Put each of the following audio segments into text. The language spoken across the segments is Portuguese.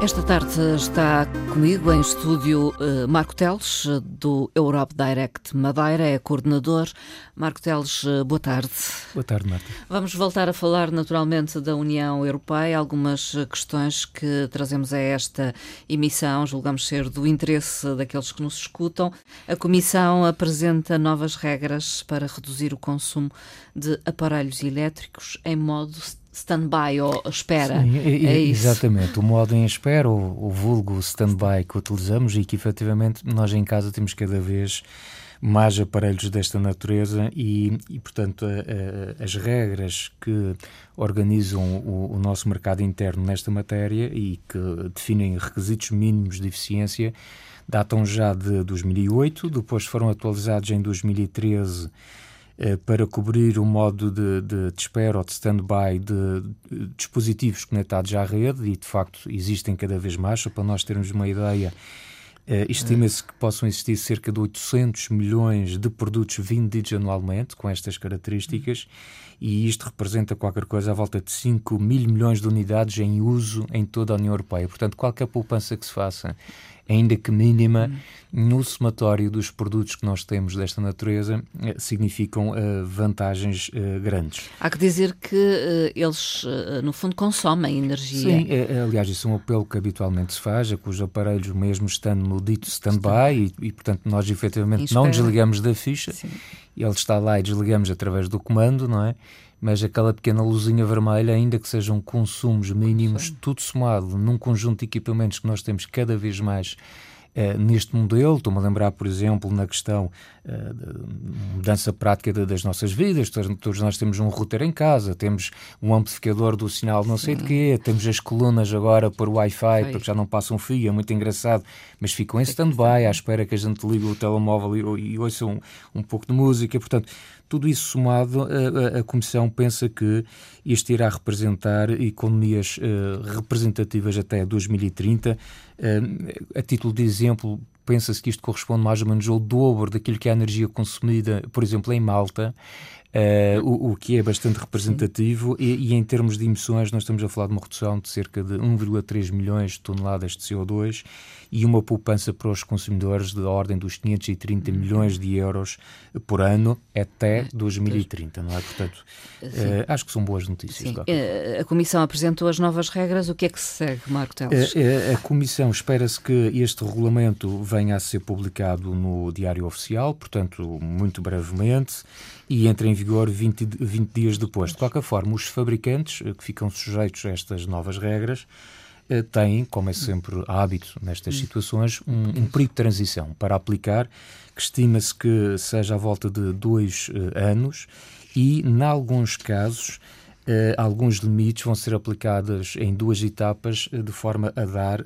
Esta tarde está comigo em estúdio eh, Marco Teles, do Europe Direct Madeira, é coordenador. Marco Teles, eh, boa tarde. Boa tarde, Marta. Vamos voltar a falar naturalmente da União Europeia, algumas questões que trazemos a esta emissão, julgamos ser do interesse daqueles que nos escutam. A Comissão apresenta novas regras para reduzir o consumo de aparelhos elétricos em modo stand-by ou espera. Sim, é exatamente. O modo em espera, o, o vulgo stand-by que utilizamos e que efetivamente nós em casa temos cada vez mais aparelhos desta natureza e, e portanto, a, a, as regras que organizam o, o, nosso mercado interno nesta matéria e que definem requisitos mínimos de eficiência datam já de 2008, depois foram atualizados em 2013 eh, para cobrir o modo de, de, de espera ou de stand-by de, de, dispositivos conectados à rede, e de facto existem cada vez mais, só para nós termos uma ideia. Uh, Estima-se que possam existir cerca de 800 milhões de produtos vendidos anualmente com estas características e isto representa qualquer coisa à volta de 5 mil milhões de unidades em uso em toda a União Europeia. Portanto, qualquer poupança que se faça ainda que mínima, no somatório dos produtos que nós temos desta natureza, eh, significam uh, vantagens uh, grandes. Há que dizer que uh, eles, no fundo, consomem energia. Sim, aliás, isso é um apelo que habitualmente se faz, a cujos aparelhos, mesmo estando no dito stand-by, e, e, portanto, nós efetivamente não desligamos da ficha, Sim. ele está lá e desligamos através do comando, não é? Mas aquela pequena luzinha vermelha, ainda que sejam consumos mínimos, Sim. tudo somado num conjunto de equipamentos que nós temos cada vez mais Uh, neste modelo. Estou-me a lembrar, por exemplo, na questão uh, de mudança prática de, das nossas vidas. Todos, todos, nós temos um router em casa, temos um amplificador do sinal não sei Sim. de quê, temos as colunas agora por Wi-Fi, porque já não passam fio, é muito engraçado, mas ficam em stand-by à espera que a gente ligue o telemóvel e, e ouça um, um pouco de música. Portanto, tudo isso somado, a, a, Comissão pensa que isto irá representar economias uh, representativas até 2030. Uh, eh, a título de exemplo, pensa-se que isto corresponde mais ou menos ao dobro daquilo que é a energia consumida, por exemplo, em Malta. Uh, o, o, que é bastante representativo e, e, em termos de emissões nós estamos a falar de uma redução de cerca de 1,3 milhões de toneladas de CO2 e uma poupança para os consumidores da ordem dos 530 milhões de euros por ano até 2030, não é? Portanto, uh, acho que são boas notícias. A Comissão apresentou as novas regras, o que é que se segue, Marco Teles? a Comissão espera-se que este regulamento venha a ser publicado no Diário Oficial, portanto, muito brevemente e entra em vigor 20, 20 dias depois. De qualquer forma, os fabricantes eh, que ficam sujeitos a estas novas regras eh, têm, como é sempre hábito nestas hum. situações, um, um período de transição para aplicar, que estima-se que seja à volta de dois uh, anos e, em alguns casos, uh, alguns limites vão ser aplicados em duas etapas, uh, de forma a dar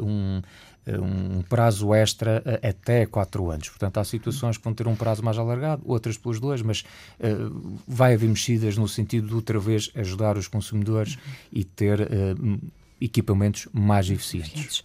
um um prazo extra até 4 anos. Portanto, há situações que vão ter um prazo mais alargado, outras pelos dois, mas uh, vai haver mexidas no sentido de outra vez ajudar os consumidores e ter uh, equipamentos mais eficientes.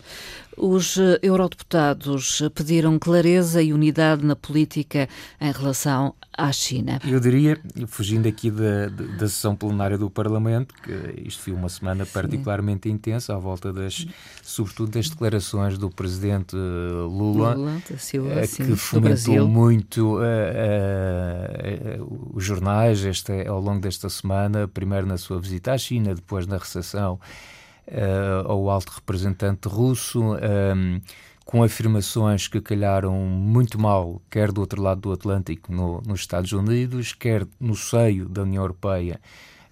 Os eh, eurodeputados pediram clareza e unidade na política em relação à China. Eu diria, fugindo aqui da, da sessão plenária do Parlamento, que isto foi uma semana Sim. particularmente intensa, à volta das, sobretudo das declarações do presidente eh, Lula, Lula Silva, eh, que fomentou muito uh, uh, uh, os jornais este, ao longo desta semana, primeiro na sua visita à China, depois na recessão ao alto representante russo, um, ehm, com afirmações que calharam muito mal, quer do outro lado do Atlântico, no, nos Estados Unidos, quer no seio da União Europeia.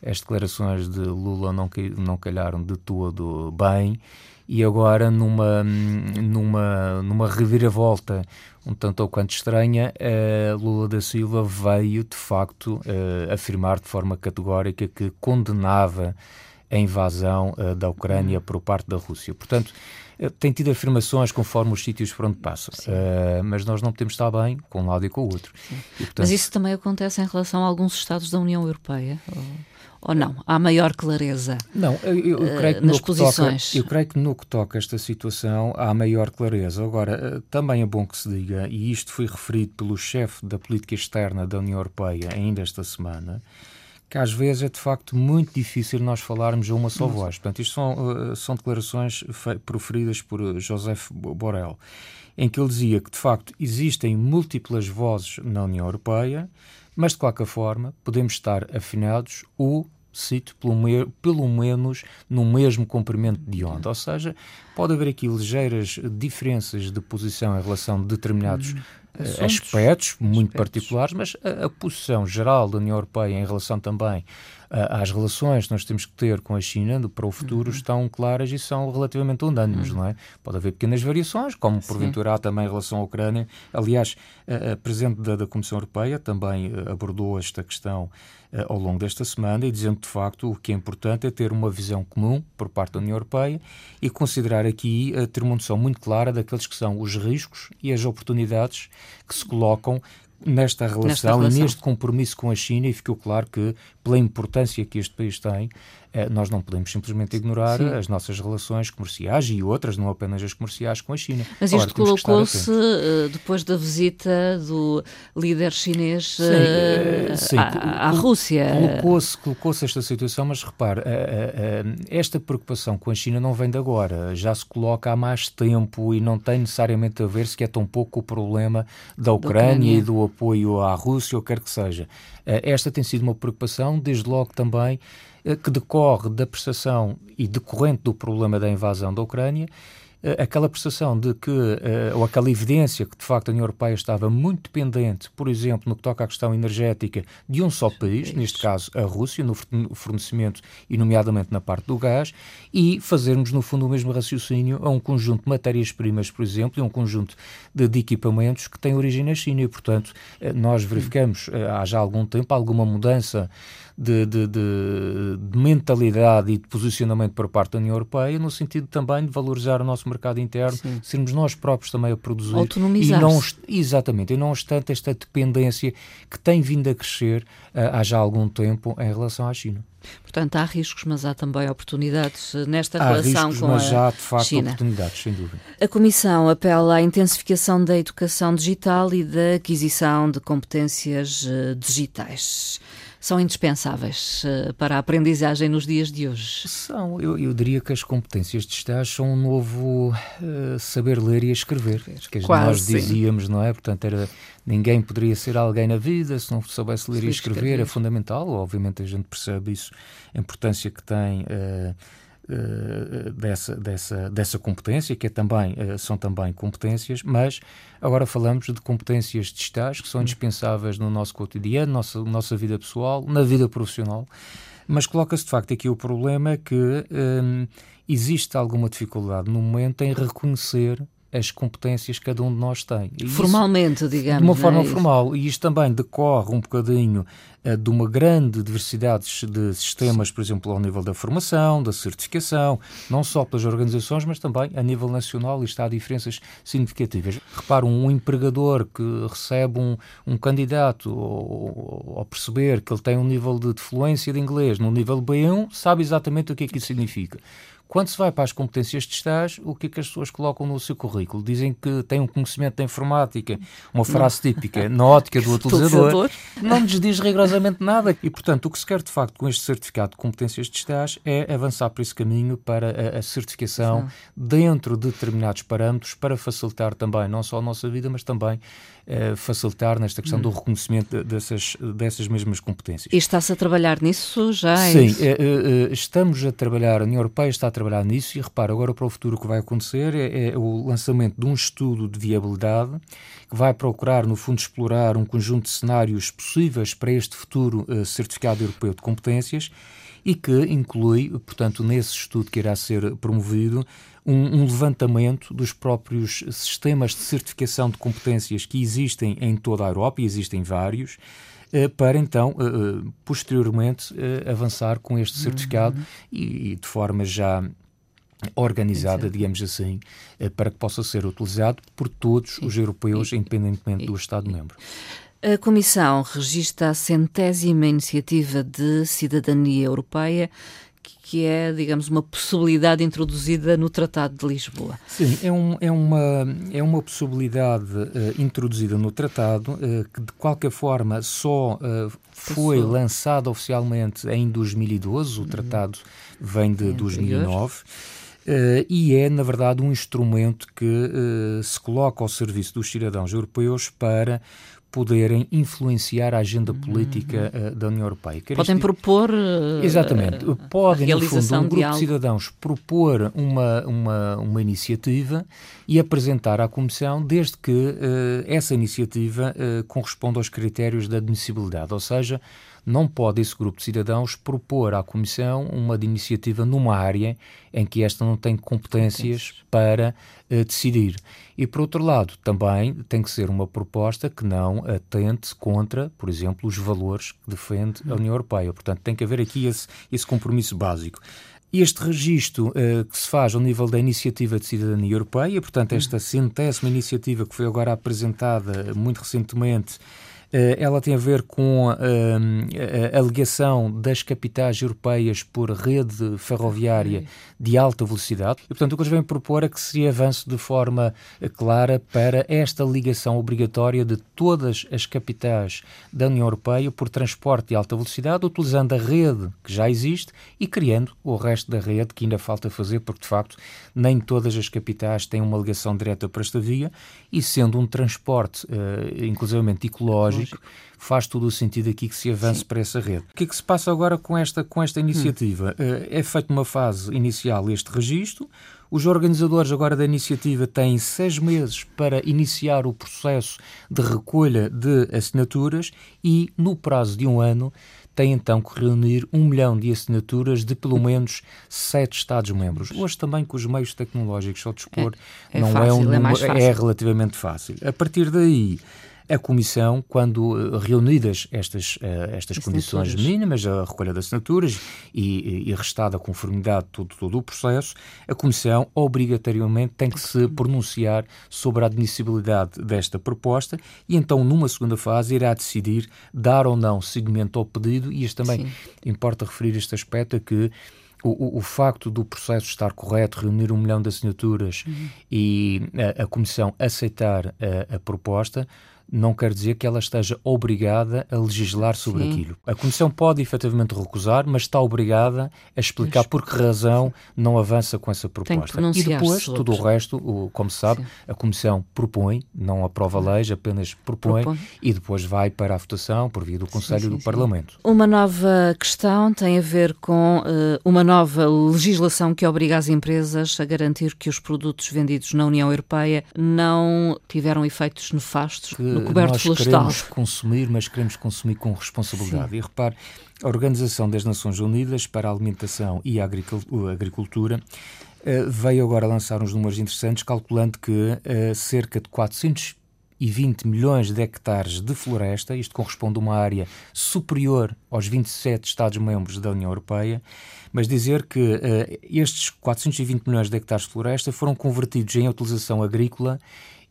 As declarações de Lula não, não calharam de todo bem e agora numa, numa, numa reviravolta um tanto ou quanto estranha, uh, Lula da Silva veio de facto uh, afirmar de forma categórica que condenava a invasão uh, da Ucrânia por parte da Rússia. Portanto, uh, tem tido afirmações conforme os sítios por onde passa, uh, mas nós não podemos estar bem com um lado e com o outro. E, portanto... Mas isso também acontece em relação a alguns Estados da União Europeia? Ou ou não? Há maior clareza não, eu, eu, creio que nas posições? Toca, eu creio que no que toca esta situação há maior clareza. Agora, também é bom que se diga, e isto foi referido pelo chefe da política externa da União Europeia ainda esta semana, que às vezes é de facto muito difícil nós falarmos a uma só voz. Portanto, isto são, são declarações proferidas por Joseph Borrell em que ele dizia que, de facto, existem múltiplas vozes na União Europeia, mas, de qualquer forma, podemos estar afinados ou cito, pelo, me, pelo menos no mesmo comprimento de onda. Ou seja, pode haver aqui ligeiras diferenças de posição em relação a determinados hum, uh, aspectos muito aspectos. particulares, mas a, a, posição geral da União Europeia em relação também as relações que nós temos que ter com a China para o futuro uhum. estão claras e são relativamente unânimes, uhum. não é? Pode haver pequenas variações, como porventura há também em relação à Ucrânia. Aliás, a, a Presidente da, da, Comissão Europeia também eh, abordou esta questão eh, ao longo desta semana e dizendo de facto o que é importante é ter uma visão comum por parte da União Europeia e considerar aqui ter uma noção muito clara daqueles que são os riscos e as oportunidades que se colocam nesta relação, nesta relação, e neste compromisso com a China e ficou claro que, pela importância que este país tem, nós não podemos simplesmente ignorar Sim. as nossas relações comerciais e outras, não apenas as comerciais com a China. Mas isto colocou-se eh, depois da visita do líder chinês sim, uh, sim. À, à, Rússia. Colocou-se colocou esta situação, mas repare, esta preocupação com a China não vem de agora, já se coloca há mais tempo e não tem necessariamente a ver se é tão pouco o problema da Ucrânia, da Ucrânia. e do apoio à Rússia, ou quer que seja. Esta tem sido uma preocupação, desde logo também eh, que decorre da prestação e decorrente do problema da invasão da Ucrânia eh, aquela percepção de que, eh, ou aquela evidência que de facto a União Europeia estava muito dependente, por exemplo, no que toca à questão energética, de um só país, neste caso a Rússia, no fornecimento e, nomeadamente, na parte do gás, e fazermos, no fundo, o mesmo raciocínio a um conjunto de matérias-primas, por exemplo, e um conjunto de, de, equipamentos que têm origem na China. E, portanto, nós verificamos há já algum tempo alguma mudança de, de, de, de, mentalidade e de posicionamento por parte da União Europeia, no sentido também de valorizar o nosso mercado interno, Sim. sermos nós próprios também a produzir. Autonomizar. E não, exatamente, e não obstante esta dependência que tem vindo a crescer uh, há já algum tempo em relação à China. Portanto, há riscos, mas há também oportunidades nesta há relação riscos, com mas a já, de facto, China. oportunidades, sem dúvida. A Comissão apela à intensificação da educação digital e da aquisição de competências uh, digitais são indispensáveis uh, para a aprendizagem nos dias de hoje? São. Eu, eu diria que as competências digitais são um novo uh, saber ler e escrever. Que Quase, nós dizíamos, sim. não é? Portanto, era, ninguém poderia ser alguém na vida se não soubesse ler e escrever. escrever. É fundamental. Obviamente, a gente percebe isso, a importância que tem. Uh, dessa, dessa, dessa competência, que é também, uh, são também competências, mas agora falamos de competências digitais que são indispensáveis no nosso cotidiano, nossa, nossa vida pessoal, na vida profissional, mas coloca-se de facto aqui o problema que um, existe alguma dificuldade no momento em reconhecer as competências que cada um de nós tem. E Formalmente, isso, digamos. De uma forma é formal. E isto também decorre um bocadinho uh, de uma grande diversidade de sistemas, por exemplo, ao nível da formação, da certificação, não só pelas organizações, mas também a nível nacional, e está há diferenças significativas. Repara, um empregador que recebe um, um candidato ao, perceber que ele tem um nível de, de fluência de inglês no nível B1, sabe exatamente o que é que isso significa. Quando se vai para as competências de estágio, o que é que as pessoas colocam no seu currículo? Dizem que têm um conhecimento da informática, uma frase não. típica, na ótica do utilizador, não lhes diz rigorosamente nada. E, portanto, o que se quer de facto com este certificado de competências de estágio é avançar por esse caminho para a, a certificação Sim. dentro de determinados parâmetros para facilitar também não só a nossa vida, mas também uh, facilitar nesta questão hum. do reconhecimento dessas, dessas mesmas competências. E está-se a trabalhar nisso já? Sim, é estamos a trabalhar, a União Europeia está a trabalhar nisso e repara, agora para o futuro o que vai acontecer é, é o lançamento de um estudo de viabilidade que vai procurar, no fundo, explorar um conjunto de cenários possíveis para este futuro certificado europeu de competências e que inclui, portanto, nesse estudo que irá ser promovido, um, um, levantamento dos próprios sistemas de certificação de competências que existem em toda a Europa, e existem vários, eh, para então, eh, eh, posteriormente, avançar com este certificado uhum. e, de forma já organizada, digamos assim, para que possa ser utilizado por todos os europeus, independentemente do Estado-membro. A Comissão registra a centésima iniciativa de cidadania europeia que é, digamos, uma possibilidade introduzida no Tratado de Lisboa. Sim, é, um, é, uma, é uma possibilidade uh, introduzida no Tratado uh, que, de qualquer forma, só uh, foi lançada oficialmente em 2012. O Tratado vem de é 2009. Uh, e é, na verdade, um instrumento que uh, se coloca ao serviço dos cidadãos europeus para poderem influenciar a agenda política uh, da União Europeia. Quer Podem isto... propor. Uh, Exatamente. Podem, no fundo, um grupo de, de cidadãos propor uma, uma, uma iniciativa e apresentar à Comissão, desde que uh, essa iniciativa corresponda aos critérios de admissibilidade, ou seja, não pode esse grupo de cidadãos propor à Comissão uma de iniciativa numa área em que esta não tem competências para uh, decidir. E, por outro lado, também tem que ser uma proposta que não atente contra, por exemplo, os valores que defende a União Europeia. Portanto, tem que haver aqui esse, esse compromisso básico. Este registro uh, que se faz ao nível da Iniciativa de Cidadania Europeia, portanto, esta centésima iniciativa que foi agora apresentada muito recentemente ela tem a ver com eh, a alegação das capitais europeias por rede ferroviária de alta velocidade. E, portanto, o que eles vêm propor é que se avance de forma eh, clara para esta ligação obrigatória de todas as capitais da União Europeia por transporte de alta velocidade, utilizando a rede que já existe e criando o resto da rede que ainda falta fazer, porque, de facto, nem todas as capitais têm uma ligação direta para esta via e, sendo um transporte, uh, inclusivamente ecológico, faz todo o sentido aqui que se avance Sim. para essa rede. O que é que se passa agora com esta, com esta iniciativa? Hum. É feita uma fase inicial este registro, os organizadores agora da iniciativa têm seis meses para iniciar o processo de recolha de assinaturas e, no prazo de um ano, têm então que reunir um milhão de assinaturas de pelo menos sete Estados-membros. Hoje também com os meios tecnológicos ao dispor é, é não fácil, é um número, é, é relativamente fácil. A partir daí a Comissão, quando eh, reunidas estas, eh, estas condições mínimas, a recolha de assinaturas e, e restada a conformidade de todo, todo o processo, a Comissão obrigatoriamente tem que se pronunciar sobre a admissibilidade desta proposta e então, numa segunda fase, irá decidir dar ou não seguimento ao pedido e isto também Sim. importa referir este aspecto é que o, o, facto do processo estar correto, reunir um milhão de assinaturas uhum. e a, a, Comissão aceitar a, a proposta, não quer dizer que ela esteja obrigada a legislar sobre Sim. aquilo. A Comissão pode efetivamente recusar, mas está obrigada a explicar por que razão não avança com essa proposta. E depois, tudo o resto, o, como se sabe, Sim. a Comissão propõe, não aprova leis, apenas propõe, propõe, e depois vai para a votação por via do Conselho sim, sim, do Parlamento. Uma nova questão tem a ver com uh, uma nova legislação que obriga as empresas a garantir que os produtos vendidos na União Europeia não tiveram efeitos nefastos que no coberto nós florestal. queremos consumir, mas queremos consumir com responsabilidade. Sim. E repare, a Organização das Nações Unidas para a Alimentação e a Agricultura eh, veio agora lançar uns números interessantes, calculando que eh, cerca de 420 milhões de hectares de floresta, isto corresponde a uma área superior aos 27 Estados-membros da União Europeia, mas dizer que uh, estes 420 milhões de hectares de floresta foram convertidos em utilização agrícola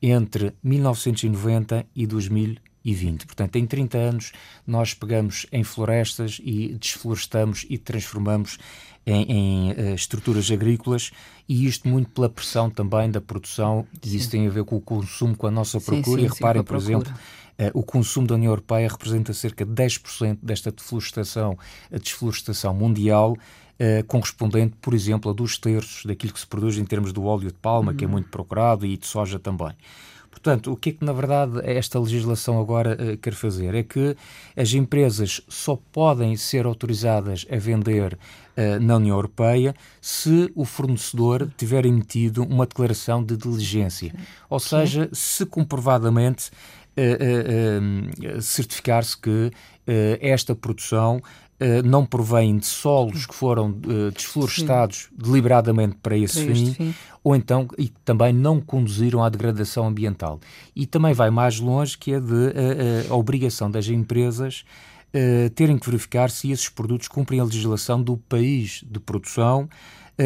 entre 1990 e 2020. Portanto, em 30 anos, nós pegamos em florestas e desflorestamos e transformamos em, em uh, estruturas agrícolas e isto muito pela pressão também da produção, e isso tem a ver com o consumo, com a nossa procura. Sim, sim, e reparem, por exemplo, uh, o consumo da União Europeia representa cerca de 10% desta deflorestação, desflorestação mundial. Uh, correspondente, por exemplo, a dos terços daquilo que se produz em termos do óleo de palma, uhum. que é uhum. muito procurado, e de soja também. Portanto, o que é que, na verdade, esta legislação agora uh, quer fazer? É que as empresas só podem ser autorizadas a vender uh, na União Europeia se o fornecedor tiver emitido uma declaração de diligência. Ou seja, se comprovadamente certificar-se que esta produção não provém de solos que foram desflorestados Sim. deliberadamente para esse para fim, fim, ou então e também não conduziram à degradação ambiental. E também vai mais longe que é de uh, a obrigação das empresas terem que verificar se esses produtos cumprem a legislação do país de produção,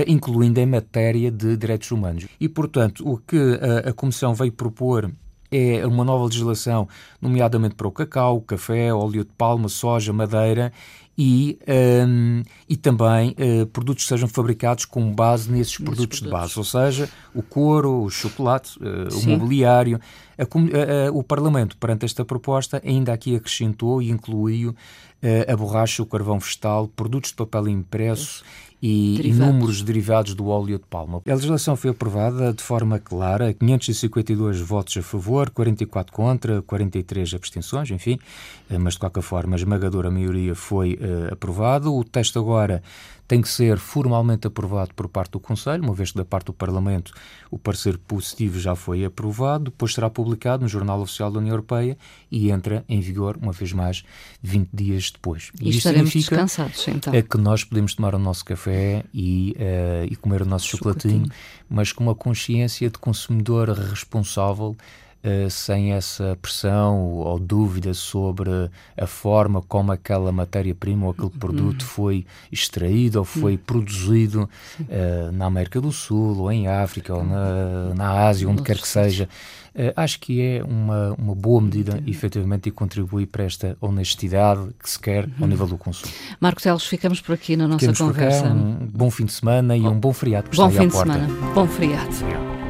incluindo em matéria de direitos humanos. E, portanto, o que a Comissão veio propor é uma nova legislação, nomeadamente para o cacau, café, óleo de palma, soja, madeira e, um, e também uh, produtos que sejam fabricados com base nesses produtos, produtos, de base, ou seja, o couro, o chocolate, uh, o mobiliário. A, a, a, o Parlamento, perante esta proposta, ainda aqui acrescentou e incluiu a borracha, o carvão vegetal, produtos de papel impresso e derivados. inúmeros derivados do óleo de palma. A legislação foi aprovada de forma clara, 552 votos a favor, 44 contra, 43 abstenções, enfim, eh, mas de qualquer forma a esmagadora maioria foi uh, aprovado. O texto agora tem que ser formalmente aprovado por parte do Conselho, uma vez que da parte do Parlamento o parecer positivo já foi aprovado, depois será publicado no Jornal Oficial da União Europeia e entra em vigor, uma vez mais, 20 dias depois. E, e estaremos descansados, então. É que nós podemos tomar o nosso café e, uh, e comer o nosso chocolatinho, chocolatinho, mas com uma consciência de consumidor responsável Uh, sem essa pressão ou dúvida sobre a forma como aquela matéria-prima ou aquele uhum. produto foi extraído ou foi uhum. produzido uh, na América do Sul ou em África ou na, na Ásia, onde quer que seja. Uh, acho que é uma, uma boa medida, efetivamente, e contribui para esta honestidade que se quer ao uhum. nível do consumo. Marco Teles, ficamos por aqui na nossa ficamos conversa. um bom fim de semana e um bom feriado que bom está aí fim à porta. de semana, bom feriado.